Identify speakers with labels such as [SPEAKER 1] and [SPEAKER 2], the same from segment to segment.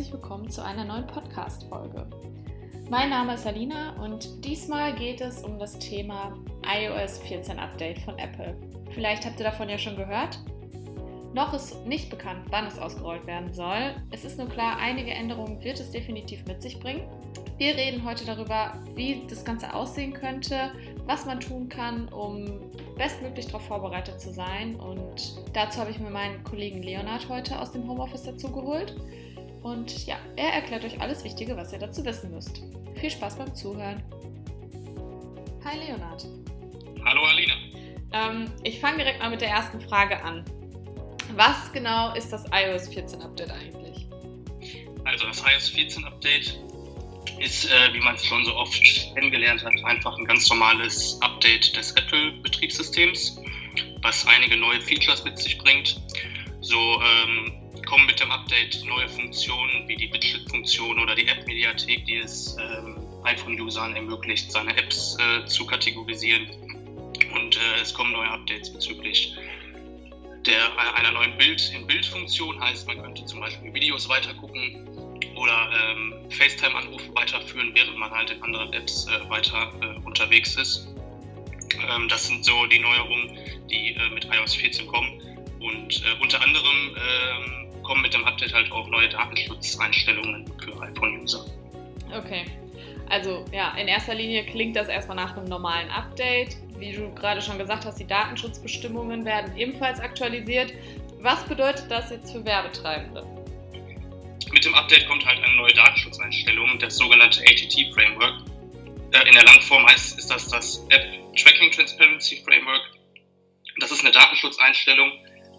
[SPEAKER 1] herzlich willkommen zu einer neuen Podcast-Folge. Mein Name ist Alina und diesmal geht es um das Thema iOS 14 Update von Apple. Vielleicht habt ihr davon ja schon gehört. Noch ist nicht bekannt, wann es ausgerollt werden soll. Es ist nur klar, einige Änderungen wird es definitiv mit sich bringen. Wir reden heute darüber, wie das Ganze aussehen könnte, was man tun kann, um bestmöglich darauf vorbereitet zu sein. Und dazu habe ich mir meinen Kollegen Leonard heute aus dem Homeoffice dazu geholt. Und ja, er erklärt euch alles Wichtige, was ihr dazu wissen müsst. Viel Spaß beim Zuhören. Hi Leonard.
[SPEAKER 2] Hallo Alina.
[SPEAKER 1] Ähm, ich fange direkt mal mit der ersten Frage an. Was genau ist das iOS 14 Update eigentlich?
[SPEAKER 2] Also das iOS 14 Update ist, äh, wie man es schon so oft kennengelernt hat, einfach ein ganz normales Update des Apple-Betriebssystems, was einige neue Features mit sich bringt. So ähm, kommen mit dem Update neue Funktionen wie die Widget-Funktion oder die App-Mediathek, die es ähm, iPhone-Usern ermöglicht, seine Apps äh, zu kategorisieren. Und äh, es kommen neue Updates bezüglich der, einer neuen Bild-in-Bild-Funktion, heißt man könnte zum Beispiel Videos weitergucken oder ähm, FaceTime-Anrufe weiterführen, während man halt in anderen Apps äh, weiter äh, unterwegs ist. Ähm, das sind so die Neuerungen, die äh, mit iOS 14 kommen. Und äh, unter anderem ähm, kommen mit dem Update halt auch neue Datenschutzeinstellungen für iPhone-User.
[SPEAKER 1] Okay. Also ja, in erster Linie klingt das erstmal nach einem normalen Update. Wie du gerade schon gesagt hast, die Datenschutzbestimmungen werden ebenfalls aktualisiert. Was bedeutet das jetzt für Werbetreibende?
[SPEAKER 2] Mit dem Update kommt halt eine neue Datenschutzeinstellung, das sogenannte ATT-Framework. Äh, in der Langform heißt, ist das das App Tracking Transparency Framework. Das ist eine Datenschutzeinstellung,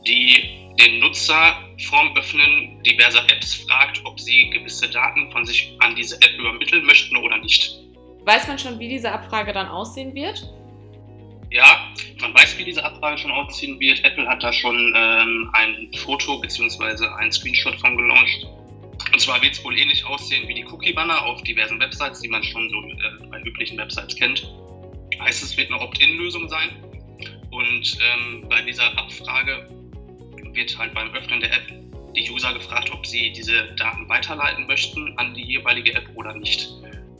[SPEAKER 2] die den Nutzer vorm Öffnen diverser Apps fragt, ob sie gewisse Daten von sich an diese App übermitteln möchten oder nicht.
[SPEAKER 1] Weiß man schon, wie diese Abfrage dann aussehen wird?
[SPEAKER 2] Ja, man weiß, wie diese Abfrage schon aussehen wird. Apple hat da schon ähm, ein Foto bzw. ein Screenshot von gelauncht. Und zwar wird es wohl ähnlich aussehen wie die Cookie-Banner auf diversen Websites, die man schon so äh, bei üblichen Websites kennt. Heißt, es wird eine Opt-in-Lösung sein. Und ähm, bei dieser Abfrage wird halt beim Öffnen der App die User gefragt, ob sie diese Daten weiterleiten möchten an die jeweilige App oder nicht.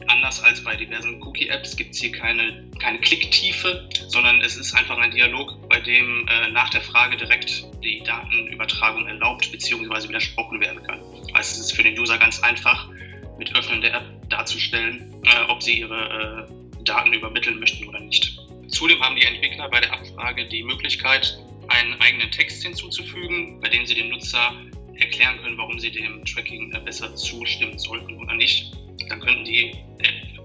[SPEAKER 2] Anders als bei diversen Cookie-Apps gibt es hier keine, keine Klicktiefe, sondern es ist einfach ein Dialog, bei dem äh, nach der Frage direkt die Datenübertragung erlaubt bzw. widersprochen werden kann. Also es ist für den User ganz einfach, mit Öffnen der App darzustellen, äh, ob sie ihre äh, Daten übermitteln möchten oder nicht. Zudem haben die Entwickler bei der Abfrage die Möglichkeit, einen eigenen Text hinzuzufügen, bei dem sie dem Nutzer erklären können, warum sie dem Tracking äh, besser zustimmen sollten oder nicht. Dann könnten die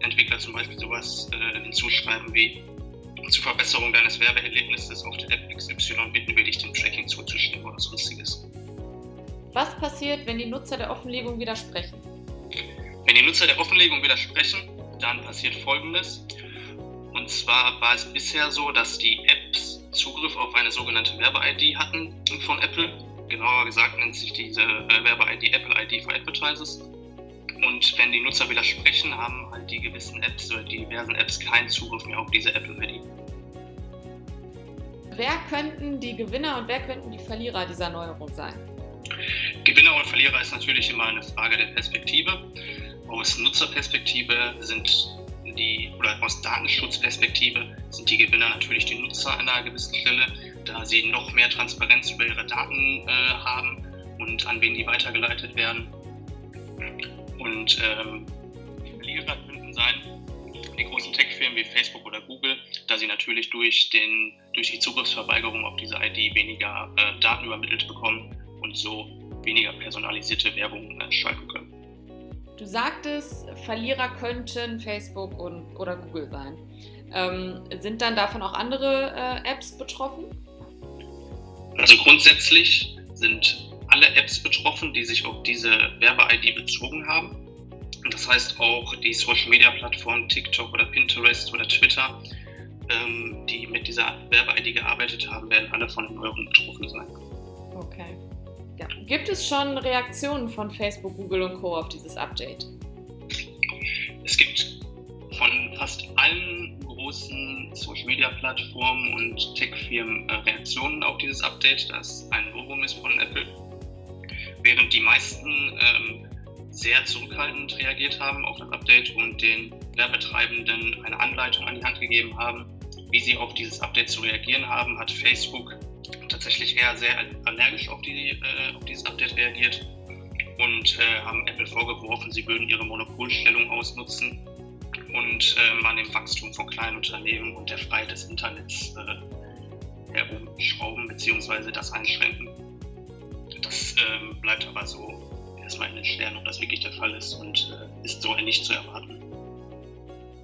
[SPEAKER 2] Entwickler zum Beispiel sowas äh, hinzuschreiben wie zur Verbesserung deines Werbeerlebnisses auf der App XY bitten wir dich, dem Tracking zuzustimmen oder sonstiges.
[SPEAKER 1] Was passiert, wenn die Nutzer der Offenlegung widersprechen?
[SPEAKER 2] Wenn die Nutzer der Offenlegung widersprechen, dann passiert Folgendes. Und zwar war es bisher so, dass die Apps Zugriff auf eine sogenannte Werbe-ID hatten von Apple. Genauer gesagt nennt sich diese äh, Werbe-ID Apple ID for Advertisers. Und wenn die Nutzer widersprechen, haben halt die gewissen Apps oder die diversen Apps keinen Zugriff mehr auf diese Apple-ID.
[SPEAKER 1] Wer könnten die Gewinner und wer könnten die Verlierer dieser Neuerung sein?
[SPEAKER 2] Gewinner und Verlierer ist natürlich immer eine Frage der Perspektive. Aus Nutzerperspektive sind die, oder aus Datenschutzperspektive sind die Gewinner natürlich die Nutzer an einer gewissen Stelle, da sie noch mehr Transparenz über ihre Daten äh, haben und an wen die weitergeleitet werden. Und ähm, Verlierer könnten sein die großen Tech-Firmen wie Facebook oder Google, da sie natürlich durch, den, durch die Zugriffsverweigerung auf diese ID weniger äh, Daten übermittelt bekommen und so weniger personalisierte Werbung äh, schalten können.
[SPEAKER 1] Du sagtest, Verlierer könnten Facebook und, oder Google sein. Ähm, sind dann davon auch andere äh, Apps betroffen?
[SPEAKER 2] Also grundsätzlich sind alle Apps betroffen, die sich auf diese Werbe-ID bezogen haben. Das heißt auch die Social-Media-Plattformen TikTok oder Pinterest oder Twitter, ähm, die mit dieser Werbe-ID gearbeitet haben, werden alle von den Neuerungen betroffen sein.
[SPEAKER 1] Okay. Gibt es schon Reaktionen von Facebook, Google und Co. auf dieses Update?
[SPEAKER 2] Es gibt von fast allen großen Social-Media-Plattformen und Tech-Firmen äh, Reaktionen auf dieses Update, das ein Novum ist von Apple. Während die meisten ähm, sehr zurückhaltend reagiert haben auf das Update und den Werbetreibenden eine Anleitung an die Hand gegeben haben, wie sie auf dieses Update zu reagieren haben, hat Facebook tatsächlich eher sehr allergisch auf, die, äh, auf dieses Update reagiert und äh, haben Apple vorgeworfen, sie würden ihre Monopolstellung ausnutzen und äh, man dem Wachstum von kleinen Unternehmen und der Freiheit des Internets äh, herumschrauben bzw. das einschränken. Das ähm, bleibt aber so erstmal in den Sternen, ob das wirklich der Fall ist und äh, ist so nicht zu erwarten.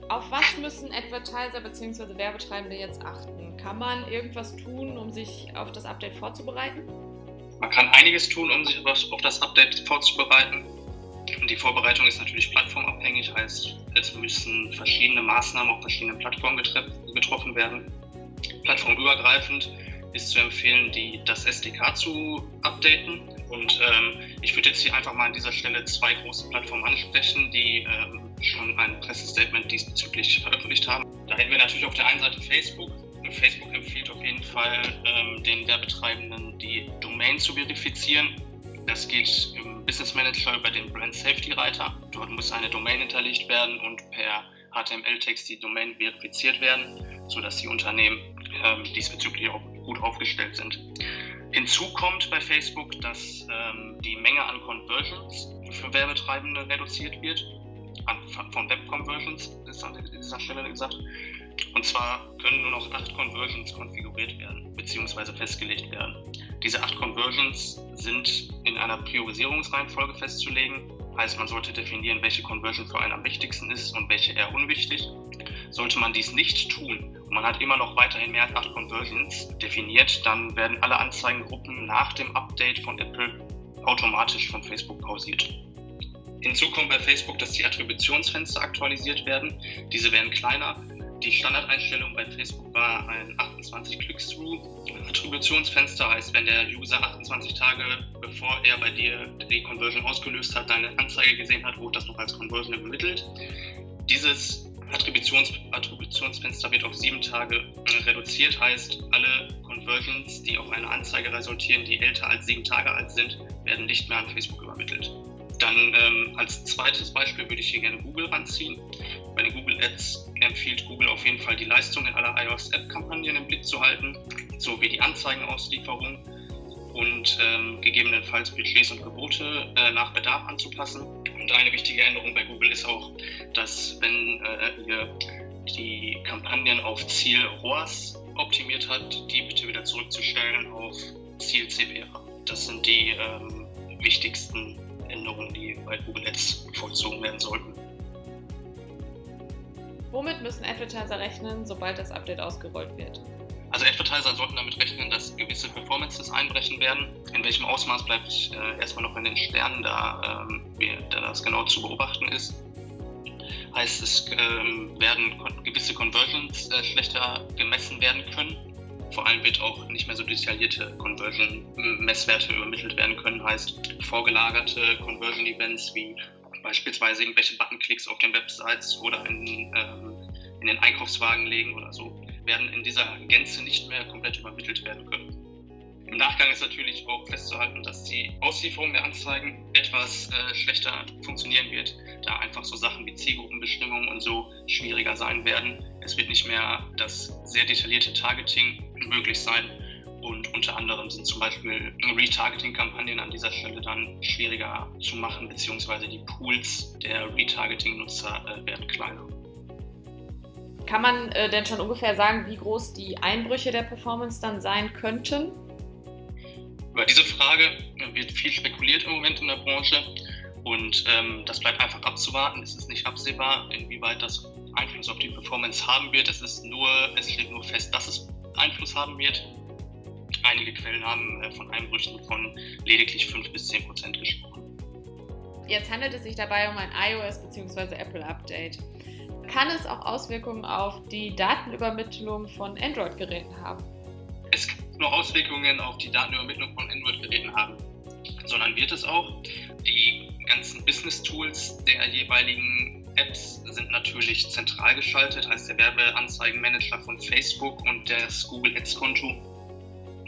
[SPEAKER 1] Auf was müssen Advertiser bzw. Werbetreibende jetzt achten? Kann man irgendwas tun, um sich auf das Update vorzubereiten?
[SPEAKER 2] Man kann einiges tun, um sich auf das Update vorzubereiten. Und die Vorbereitung ist natürlich plattformabhängig, heißt, es müssen verschiedene Maßnahmen auf verschiedenen Plattformen getroffen werden. Plattformübergreifend ist zu empfehlen, die, das SDK zu updaten. Und ähm, ich würde jetzt hier einfach mal an dieser Stelle zwei große Plattformen ansprechen, die ähm, schon ein Pressestatement diesbezüglich veröffentlicht haben. Da hätten wir natürlich auf der einen Seite Facebook. Facebook empfiehlt auf jeden Fall ähm, den Werbetreibenden, die Domain zu verifizieren. Das geht im Business Manager über den Brand Safety Reiter. Dort muss eine Domain hinterlegt werden und per HTML-Text die Domain verifiziert werden, sodass die Unternehmen ähm, diesbezüglich auch gut aufgestellt sind. Hinzu kommt bei Facebook, dass ähm, die Menge an Conversions für Werbetreibende reduziert wird von Web Conversions, ist an dieser Stelle gesagt. Und zwar können nur noch acht Conversions konfiguriert werden bzw. festgelegt werden. Diese acht Conversions sind in einer Priorisierungsreihenfolge festzulegen. Heißt, man sollte definieren, welche Conversion für einen am wichtigsten ist und welche eher unwichtig. Sollte man dies nicht tun und man hat immer noch weiterhin mehr als acht Conversions definiert, dann werden alle Anzeigengruppen nach dem Update von Apple automatisch von Facebook pausiert. Hinzu kommt bei Facebook, dass die Attributionsfenster aktualisiert werden. Diese werden kleiner. Die Standardeinstellung bei Facebook war ein 28 Click-Through. Attributionsfenster heißt, wenn der User 28 Tage bevor er bei dir die Conversion ausgelöst hat, deine Anzeige gesehen hat, wurde das noch als Conversion übermittelt. Dieses Attributions Attributionsfenster wird auf sieben Tage reduziert, heißt, alle Conversions, die auf eine Anzeige resultieren, die älter als sieben Tage alt sind, werden nicht mehr an Facebook übermittelt. Dann ähm, als zweites Beispiel würde ich hier gerne Google ranziehen. Bei den Google Ads empfiehlt Google auf jeden Fall die Leistungen aller iOS-App-Kampagnen im Blick zu halten, sowie die Anzeigenauslieferung und ähm, gegebenenfalls Budgets und Gebote äh, nach Bedarf anzupassen. Und eine wichtige Änderung bei Google ist auch, dass wenn äh, ihr die Kampagnen auf Ziel ROAS optimiert habt, die bitte wieder zurückzustellen auf Ziel CPA. Das sind die ähm, wichtigsten Änderungen, die bei Google Ads vollzogen werden sollten.
[SPEAKER 1] Womit müssen Advertiser rechnen, sobald das Update ausgerollt wird?
[SPEAKER 2] Also Advertiser sollten damit rechnen, dass gewisse Performances einbrechen werden. In welchem Ausmaß bleibt äh, erstmal noch in den Sternen, da, ähm, da das genau zu beobachten ist. Heißt, es ähm, werden gewisse Conversions äh, schlechter gemessen werden können vor allem wird auch nicht mehr so detaillierte Conversion-Messwerte übermittelt werden können. Heißt, vorgelagerte Conversion-Events wie beispielsweise irgendwelche Buttonklicks auf den Websites oder in, ähm, in den Einkaufswagen legen oder so, werden in dieser Gänze nicht mehr komplett übermittelt werden können. Im Nachgang ist natürlich auch festzuhalten, dass die Auslieferung der Anzeigen etwas äh, schlechter funktionieren wird, da einfach so Sachen wie Zielgruppenbestimmung und so schwieriger sein werden. Es wird nicht mehr das sehr detaillierte Targeting möglich sein. Und unter anderem sind zum Beispiel Retargeting-Kampagnen an dieser Stelle dann schwieriger zu machen, beziehungsweise die Pools der Retargeting-Nutzer äh, werden kleiner.
[SPEAKER 1] Kann man äh, denn schon ungefähr sagen, wie groß die Einbrüche der Performance dann sein könnten?
[SPEAKER 2] Über diese Frage wird viel spekuliert im Moment in der Branche und ähm, das bleibt einfach abzuwarten. Es ist nicht absehbar, inwieweit das Einfluss auf die Performance haben wird. Es ist nur, es steht nur fest, dass es Einfluss haben wird. Einige Quellen haben äh, von Einbrüchen von lediglich 5 bis 10 Prozent gesprochen.
[SPEAKER 1] Jetzt handelt es sich dabei um ein iOS bzw. Apple Update. Kann es auch Auswirkungen auf die Datenübermittlung von Android-Geräten haben?
[SPEAKER 2] Es kann nur Auswirkungen auf die Datenübermittlung von Android-Geräten haben, sondern wird es auch. Die ganzen Business-Tools der jeweiligen Apps sind natürlich zentral geschaltet, heißt der Werbeanzeigenmanager von Facebook und das Google Ads Konto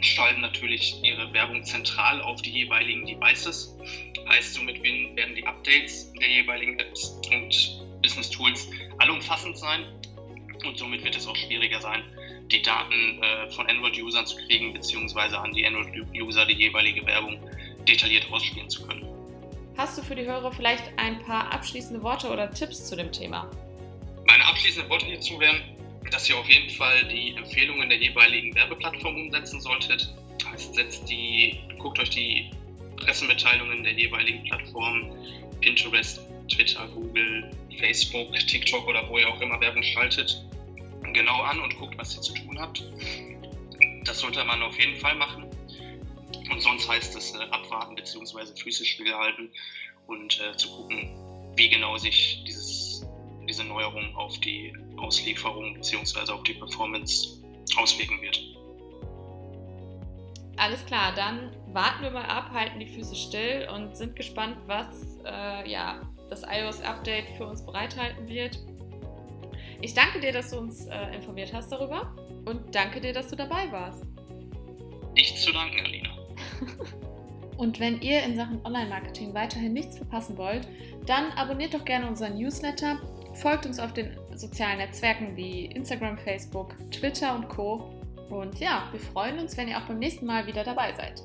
[SPEAKER 2] schalten natürlich ihre Werbung zentral auf die jeweiligen Devices. Heißt, somit werden die Updates der jeweiligen Apps und Business Tools allumfassend sein und somit wird es auch schwieriger sein, die Daten äh, von Android-Usern zu kriegen, beziehungsweise an die Android-User die jeweilige Werbung detailliert ausspielen zu können.
[SPEAKER 1] Hast du für die Hörer vielleicht ein paar abschließende Worte oder Tipps zu dem Thema?
[SPEAKER 2] Meine abschließenden Worte hierzu wären, dass ihr auf jeden Fall die Empfehlungen der jeweiligen Werbeplattform umsetzen solltet. Heißt, setzt die, guckt euch die Pressemitteilungen der jeweiligen Plattformen, Pinterest, Twitter, Google, Facebook, TikTok oder wo ihr auch immer Werbung schaltet, genau an und guckt, was ihr zu tun habt. Das sollte man auf jeden Fall machen. Und sonst heißt es äh, abwarten bzw. physisch stillhalten und äh, zu gucken, wie genau sich dieses, diese Neuerung auf die Auslieferung bzw. auf die Performance auswirken wird.
[SPEAKER 1] Alles klar, dann warten wir mal ab, halten die Füße still und sind gespannt, was äh, ja, das iOS-Update für uns bereithalten wird. Ich danke dir, dass du uns äh, informiert hast darüber und danke dir, dass du dabei warst.
[SPEAKER 2] Nichts zu danken, Alina.
[SPEAKER 1] und wenn ihr in Sachen Online-Marketing weiterhin nichts verpassen wollt, dann abonniert doch gerne unseren Newsletter, folgt uns auf den sozialen Netzwerken wie Instagram, Facebook, Twitter und Co. Und ja, wir freuen uns, wenn ihr auch beim nächsten Mal wieder dabei seid.